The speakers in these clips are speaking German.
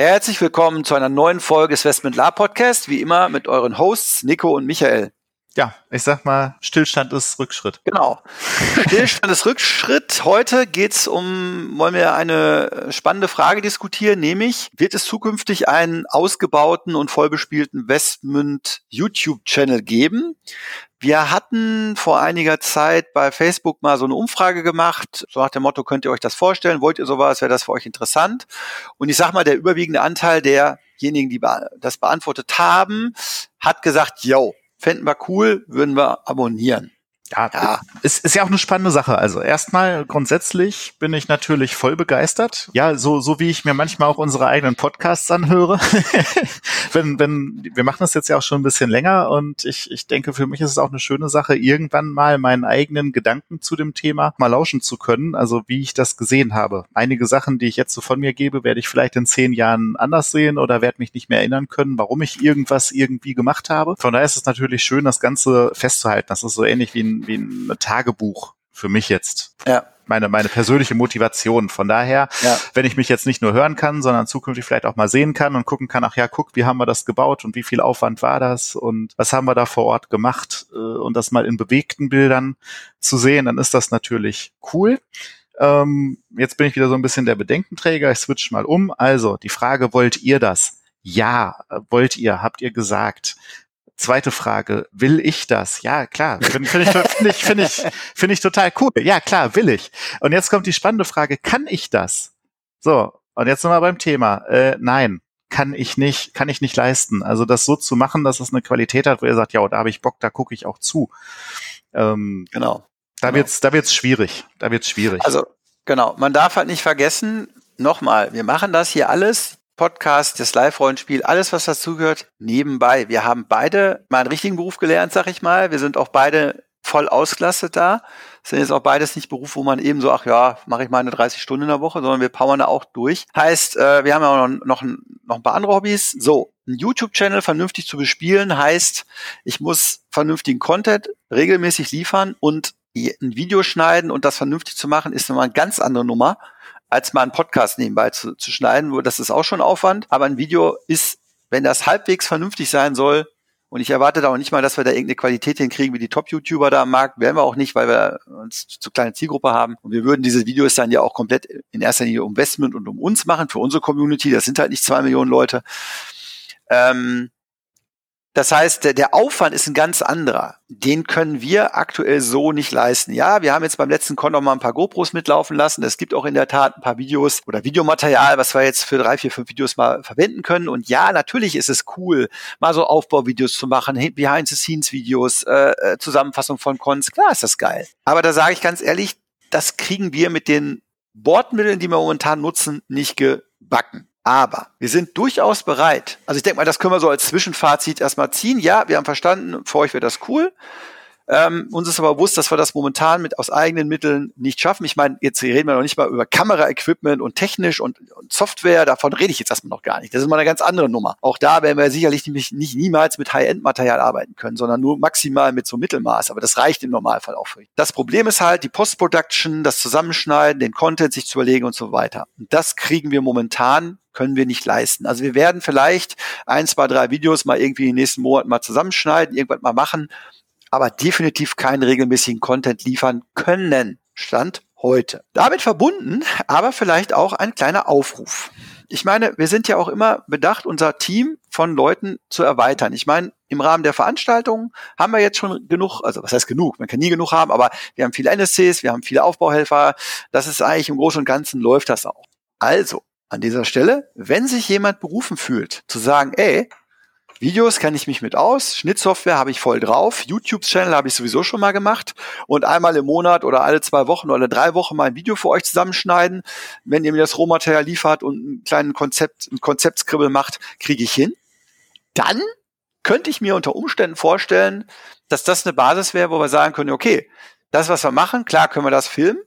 Herzlich willkommen zu einer neuen Folge des Westment Lab Podcast, wie immer mit euren Hosts Nico und Michael. Ja, ich sag mal, Stillstand ist Rückschritt. Genau. Stillstand ist Rückschritt. Heute geht's um, wollen wir eine spannende Frage diskutieren, nämlich, wird es zukünftig einen ausgebauten und vollbespielten Westmünd YouTube-Channel geben? Wir hatten vor einiger Zeit bei Facebook mal so eine Umfrage gemacht, so nach dem Motto, könnt ihr euch das vorstellen? Wollt ihr sowas? Wäre das für euch interessant? Und ich sag mal, der überwiegende Anteil derjenigen, die das beantwortet haben, hat gesagt, yo, fänden wir cool, würden wir abonnieren. Ja, ja. Es ist ja auch eine spannende Sache. Also erstmal grundsätzlich bin ich natürlich voll begeistert. Ja, so, so wie ich mir manchmal auch unsere eigenen Podcasts anhöre. wenn, wenn, wir machen das jetzt ja auch schon ein bisschen länger und ich, ich denke, für mich ist es auch eine schöne Sache, irgendwann mal meinen eigenen Gedanken zu dem Thema mal lauschen zu können. Also wie ich das gesehen habe. Einige Sachen, die ich jetzt so von mir gebe, werde ich vielleicht in zehn Jahren anders sehen oder werde mich nicht mehr erinnern können, warum ich irgendwas irgendwie gemacht habe. Von daher ist es natürlich schön, das Ganze festzuhalten. Das ist so ähnlich wie ein wie ein Tagebuch für mich jetzt. Ja. Meine, meine persönliche Motivation. Von daher, ja. wenn ich mich jetzt nicht nur hören kann, sondern zukünftig vielleicht auch mal sehen kann und gucken kann, ach ja, guck, wie haben wir das gebaut und wie viel Aufwand war das und was haben wir da vor Ort gemacht äh, und das mal in bewegten Bildern zu sehen, dann ist das natürlich cool. Ähm, jetzt bin ich wieder so ein bisschen der Bedenkenträger. Ich switch mal um. Also, die Frage, wollt ihr das? Ja, wollt ihr, habt ihr gesagt. Zweite Frage, will ich das? Ja, klar. Finde find ich, find ich, find ich, find ich total cool. Ja, klar, will ich. Und jetzt kommt die spannende Frage, kann ich das? So, und jetzt nochmal beim Thema. Äh, nein, kann ich nicht, kann ich nicht leisten. Also das so zu machen, dass es eine Qualität hat, wo ihr sagt, ja, da habe ich Bock, da gucke ich auch zu. Ähm, genau. Da genau. wird's, da wird's schwierig. Da wird's schwierig. Also genau, man darf halt nicht vergessen, nochmal, wir machen das hier alles Podcast, das Live-Rollenspiel, alles, was dazugehört, nebenbei. Wir haben beide mal einen richtigen Beruf gelernt, sag ich mal. Wir sind auch beide voll ausgelastet da. Sind jetzt auch beides nicht Berufe, wo man eben so, ach ja, mache ich mal eine 30 Stunden in der Woche, sondern wir powern da auch durch. Heißt, äh, wir haben ja auch noch, noch, noch ein paar andere Hobbys. So, ein YouTube-Channel vernünftig zu bespielen heißt, ich muss vernünftigen Content regelmäßig liefern und ein Video schneiden und das vernünftig zu machen, ist nochmal eine ganz andere Nummer als mal einen Podcast nebenbei zu, zu schneiden. Das ist auch schon Aufwand. Aber ein Video ist, wenn das halbwegs vernünftig sein soll, und ich erwarte da auch nicht mal, dass wir da irgendeine Qualität hinkriegen wie die Top-YouTuber da am Markt. Werden wir auch nicht, weil wir uns zu kleine Zielgruppe haben. Und wir würden diese Videos dann ja auch komplett in erster Linie um Westment und um uns machen, für unsere Community. Das sind halt nicht zwei Millionen Leute. Ähm, das heißt, der, der Aufwand ist ein ganz anderer. Den können wir aktuell so nicht leisten. Ja, wir haben jetzt beim letzten Con noch mal ein paar GoPros mitlaufen lassen. Es gibt auch in der Tat ein paar Videos oder Videomaterial, was wir jetzt für drei, vier, fünf Videos mal verwenden können. Und ja, natürlich ist es cool, mal so Aufbauvideos zu machen, Behind-the-Scenes-Videos, äh, äh, Zusammenfassung von Cons. Klar ist das geil. Aber da sage ich ganz ehrlich, das kriegen wir mit den Bordmitteln, die wir momentan nutzen, nicht gebacken. Aber wir sind durchaus bereit. Also ich denke mal, das können wir so als Zwischenfazit erstmal ziehen. Ja, wir haben verstanden, für euch wäre das cool. Ähm, uns ist aber bewusst, dass wir das momentan mit aus eigenen Mitteln nicht schaffen. Ich meine, jetzt reden wir noch nicht mal über Kameraequipment und technisch und, und, Software. Davon rede ich jetzt erstmal noch gar nicht. Das ist mal eine ganz andere Nummer. Auch da werden wir sicherlich nicht, nicht niemals mit High-End-Material arbeiten können, sondern nur maximal mit so Mittelmaß. Aber das reicht im Normalfall auch für. Das Problem ist halt die Post-Production, das Zusammenschneiden, den Content sich zu überlegen und so weiter. Und das kriegen wir momentan können wir nicht leisten. Also wir werden vielleicht ein, zwei, drei Videos mal irgendwie in den nächsten Monaten mal zusammenschneiden, irgendwann mal machen aber definitiv keinen regelmäßigen Content liefern können. Stand heute. Damit verbunden, aber vielleicht auch ein kleiner Aufruf. Ich meine, wir sind ja auch immer bedacht, unser Team von Leuten zu erweitern. Ich meine, im Rahmen der Veranstaltungen haben wir jetzt schon genug, also was heißt genug? Man kann nie genug haben, aber wir haben viele NSCs, wir haben viele Aufbauhelfer. Das ist eigentlich im Großen und Ganzen läuft das auch. Also, an dieser Stelle, wenn sich jemand berufen fühlt, zu sagen, ey, Videos kenne ich mich mit aus, Schnittsoftware habe ich voll drauf, YouTube-Channel habe ich sowieso schon mal gemacht und einmal im Monat oder alle zwei Wochen oder drei Wochen mal ein Video für euch zusammenschneiden. Wenn ihr mir das Rohmaterial liefert und einen kleinen Konzept, ein Konzeptskribbel macht, kriege ich hin. Dann könnte ich mir unter Umständen vorstellen, dass das eine Basis wäre, wo wir sagen können, okay, das, was wir machen, klar können wir das filmen.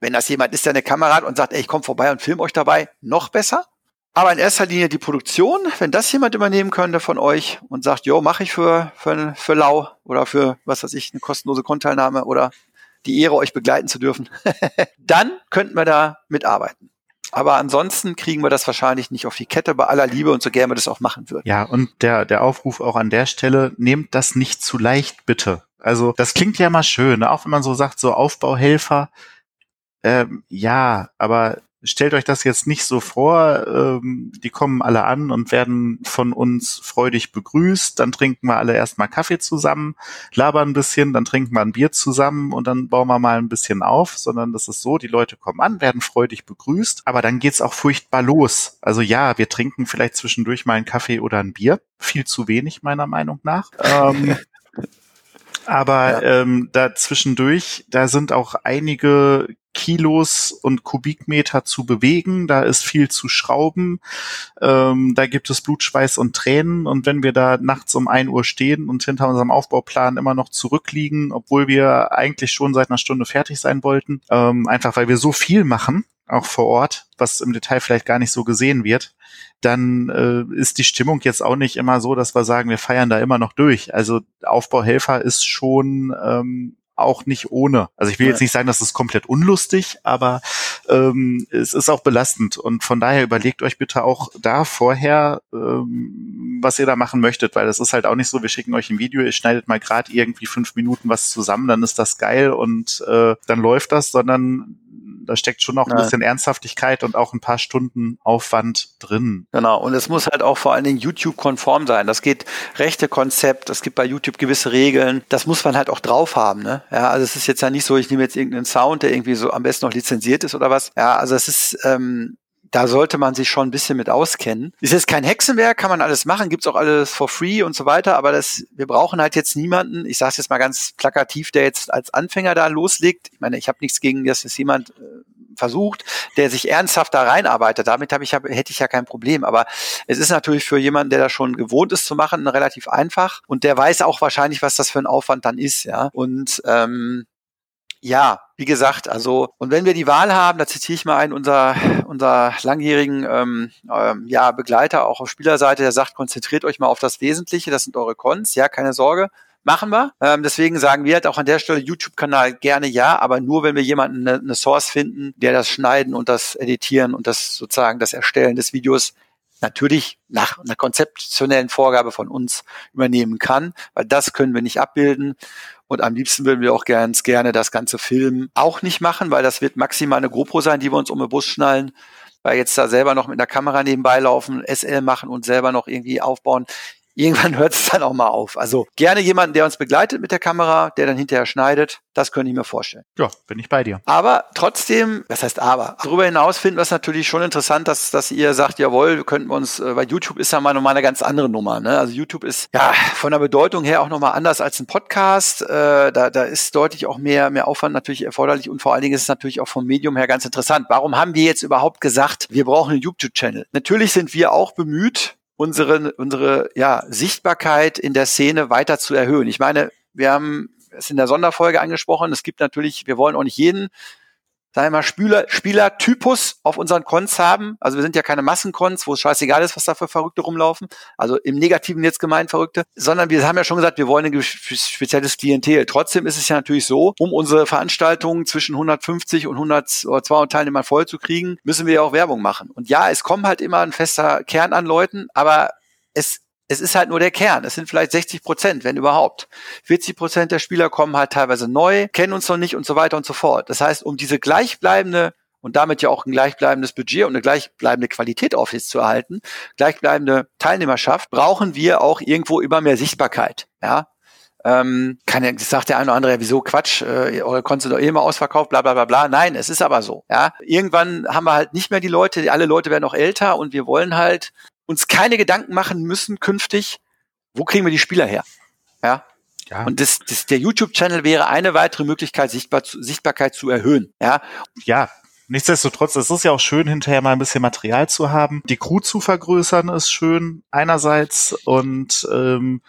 Wenn das jemand ist, der eine Kamera hat und sagt, ey, ich komme vorbei und film euch dabei, noch besser. Aber in erster Linie die Produktion, wenn das jemand übernehmen könnte von euch und sagt, jo, mache ich für, für, für lau oder für, was weiß ich, eine kostenlose Konteilnahme oder die Ehre, euch begleiten zu dürfen, dann könnten wir da mitarbeiten. Aber ansonsten kriegen wir das wahrscheinlich nicht auf die Kette bei aller Liebe und so gerne wir das auch machen würden. Ja, und der, der Aufruf auch an der Stelle, nehmt das nicht zu leicht, bitte. Also das klingt ja mal schön, ne? auch wenn man so sagt, so Aufbauhelfer. Ähm, ja, aber stellt euch das jetzt nicht so vor, ähm, die kommen alle an und werden von uns freudig begrüßt, dann trinken wir alle erstmal Kaffee zusammen, labern ein bisschen, dann trinken wir ein Bier zusammen und dann bauen wir mal ein bisschen auf, sondern das ist so, die Leute kommen an, werden freudig begrüßt, aber dann geht's auch furchtbar los. Also ja, wir trinken vielleicht zwischendurch mal einen Kaffee oder ein Bier, viel zu wenig meiner Meinung nach. Ähm, aber ja. ähm, da zwischendurch, da sind auch einige Kilos und Kubikmeter zu bewegen, da ist viel zu schrauben, ähm, da gibt es Blutschweiß und Tränen. Und wenn wir da nachts um ein Uhr stehen und hinter unserem Aufbauplan immer noch zurückliegen, obwohl wir eigentlich schon seit einer Stunde fertig sein wollten, ähm, einfach weil wir so viel machen, auch vor Ort, was im Detail vielleicht gar nicht so gesehen wird, dann äh, ist die Stimmung jetzt auch nicht immer so, dass wir sagen, wir feiern da immer noch durch. Also Aufbauhelfer ist schon ähm, auch nicht ohne. Also ich will jetzt nicht sagen, dass es komplett unlustig, aber ähm, es ist auch belastend. Und von daher überlegt euch bitte auch da vorher, ähm, was ihr da machen möchtet, weil das ist halt auch nicht so, wir schicken euch ein Video, ihr schneidet mal gerade irgendwie fünf Minuten was zusammen, dann ist das geil und äh, dann läuft das, sondern da steckt schon auch ein bisschen Ernsthaftigkeit und auch ein paar Stunden Aufwand drin. Genau, und es muss halt auch vor allen Dingen YouTube-konform sein. Das geht rechte Konzept, es gibt bei YouTube gewisse Regeln, das muss man halt auch drauf haben. Ne? Ja, also es ist jetzt ja nicht so, ich nehme jetzt irgendeinen Sound, der irgendwie so am besten noch lizenziert ist oder was. Ja, also es ist, ähm, da sollte man sich schon ein bisschen mit auskennen. Ist jetzt kein Hexenwerk, kann man alles machen, gibt's auch alles for free und so weiter, aber das, wir brauchen halt jetzt niemanden, ich sage es jetzt mal ganz plakativ, der jetzt als Anfänger da loslegt. Ich meine, ich habe nichts gegen, dass es jemand äh, versucht, der sich ernsthaft da reinarbeitet. Damit habe ich, hab, hätte ich ja kein Problem. Aber es ist natürlich für jemanden, der das schon gewohnt ist zu machen, relativ einfach. Und der weiß auch wahrscheinlich, was das für ein Aufwand dann ist, ja. Und ähm, ja, wie gesagt, also, und wenn wir die Wahl haben, da zitiere ich mal einen unser, unser langjährigen ähm, ähm, ja, Begleiter, auch auf Spielerseite, der sagt, konzentriert euch mal auf das Wesentliche, das sind eure Cons, ja, keine Sorge. Machen wir. Ähm, deswegen sagen wir halt auch an der Stelle YouTube-Kanal gerne ja, aber nur wenn wir jemanden eine, eine Source finden, der das Schneiden und das Editieren und das sozusagen das Erstellen des Videos natürlich nach einer konzeptionellen Vorgabe von uns übernehmen kann, weil das können wir nicht abbilden. Und am liebsten würden wir auch ganz gerne das ganze Film auch nicht machen, weil das wird maximal eine GoPro sein, die wir uns um den Bus schnallen weil jetzt da selber noch mit einer Kamera nebenbei laufen, SL machen und selber noch irgendwie aufbauen irgendwann hört es dann auch mal auf. Also gerne jemanden, der uns begleitet mit der Kamera, der dann hinterher schneidet. Das könnte ich mir vorstellen. Ja, bin ich bei dir. Aber trotzdem, was heißt aber? Darüber hinaus finden wir es natürlich schon interessant, dass, dass ihr sagt, jawohl, wir könnten uns, äh, weil YouTube ist ja mal nochmal eine ganz andere Nummer. Ne? Also YouTube ist ja von der Bedeutung her auch nochmal anders als ein Podcast. Äh, da, da ist deutlich auch mehr, mehr Aufwand natürlich erforderlich und vor allen Dingen ist es natürlich auch vom Medium her ganz interessant. Warum haben wir jetzt überhaupt gesagt, wir brauchen einen YouTube-Channel? Natürlich sind wir auch bemüht, unsere, unsere ja, Sichtbarkeit in der Szene weiter zu erhöhen. Ich meine, wir haben es in der Sonderfolge angesprochen, es gibt natürlich, wir wollen auch nicht jeden sagen wir mal, Spieler, Spielertypus auf unseren Cons haben. Also wir sind ja keine Massencons, wo es scheißegal ist, was da für Verrückte rumlaufen. Also im Negativen jetzt gemeint Verrückte. Sondern wir haben ja schon gesagt, wir wollen ein spezielles Klientel. Trotzdem ist es ja natürlich so, um unsere Veranstaltungen zwischen 150 und 100 oder 200 Teilnehmern voll zu kriegen, müssen wir ja auch Werbung machen. Und ja, es kommt halt immer ein fester Kern an Leuten, aber es es ist halt nur der Kern. Es sind vielleicht 60 Prozent, wenn überhaupt. 40 Prozent der Spieler kommen halt teilweise neu, kennen uns noch nicht und so weiter und so fort. Das heißt, um diese gleichbleibende und damit ja auch ein gleichbleibendes Budget und eine gleichbleibende Qualität auf zu erhalten, gleichbleibende Teilnehmerschaft, brauchen wir auch irgendwo immer mehr Sichtbarkeit. Ja, ähm, kann ja, sagt der eine oder andere, ja, wieso Quatsch, äh, eure Konten doch eh immer ausverkauft, bla bla bla bla. Nein, es ist aber so. Ja, irgendwann haben wir halt nicht mehr die Leute, alle Leute werden auch älter und wir wollen halt uns keine Gedanken machen müssen künftig, wo kriegen wir die Spieler her? Ja. Ja. Und das, das, der YouTube-Channel wäre eine weitere Möglichkeit, Sichtbar, Sichtbarkeit zu erhöhen. Ja. Ja, Nichtsdestotrotz, es ist ja auch schön, hinterher mal ein bisschen Material zu haben. Die Crew zu vergrößern ist schön einerseits und ähm,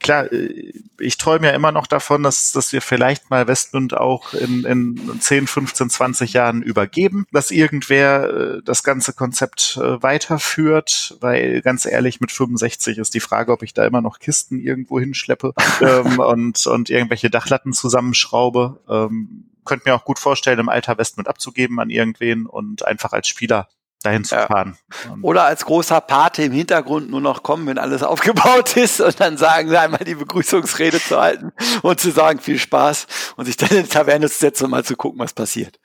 klar, äh, ich träume ja immer noch davon, dass, dass wir vielleicht mal Westmund auch in, in 10, 15, 20 Jahren übergeben, dass irgendwer äh, das ganze Konzept äh, weiterführt, weil ganz ehrlich, mit 65 ist die Frage, ob ich da immer noch Kisten irgendwo hinschleppe ähm, und, und irgendwelche Dachlatten zusammenschraube. Ähm, könnte mir auch gut vorstellen, im Alter Westmund abzugeben an irgendwen und einfach als Spieler dahin zu fahren. Oder als großer Pate im Hintergrund nur noch kommen, wenn alles aufgebaut ist und dann sagen sie einmal die Begrüßungsrede zu halten und zu sagen, viel Spaß und sich dann in die Taverne zu setzen und mal zu gucken, was passiert.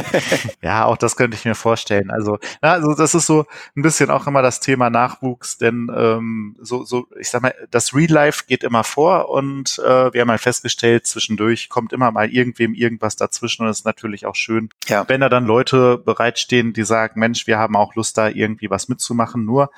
ja, auch das könnte ich mir vorstellen. Also, na, also das ist so ein bisschen auch immer das Thema Nachwuchs, denn ähm, so, so, ich sag mal, das Real Life geht immer vor und äh, wir haben halt festgestellt, zwischendurch kommt immer mal irgendwem irgendwas dazwischen und es ist natürlich auch schön, ja. wenn da dann Leute bereitstehen, die sagen, Mensch, wir haben auch Lust, da irgendwie was mitzumachen. Nur,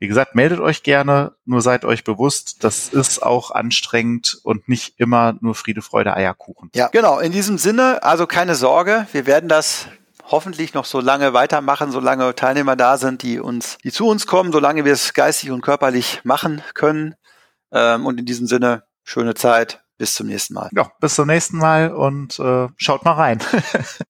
wie gesagt, meldet euch gerne, nur seid euch bewusst, das ist auch anstrengend und nicht immer nur Friede, Freude, Eierkuchen. Ja, genau. In diesem Sinne, also keine Sorge, wir werden das hoffentlich noch so lange weitermachen, solange Teilnehmer da sind, die uns, die zu uns kommen, solange wir es geistig und körperlich machen können. Ähm, und in diesem Sinne, schöne Zeit. Bis zum nächsten Mal. Ja, bis zum nächsten Mal und äh, schaut mal rein.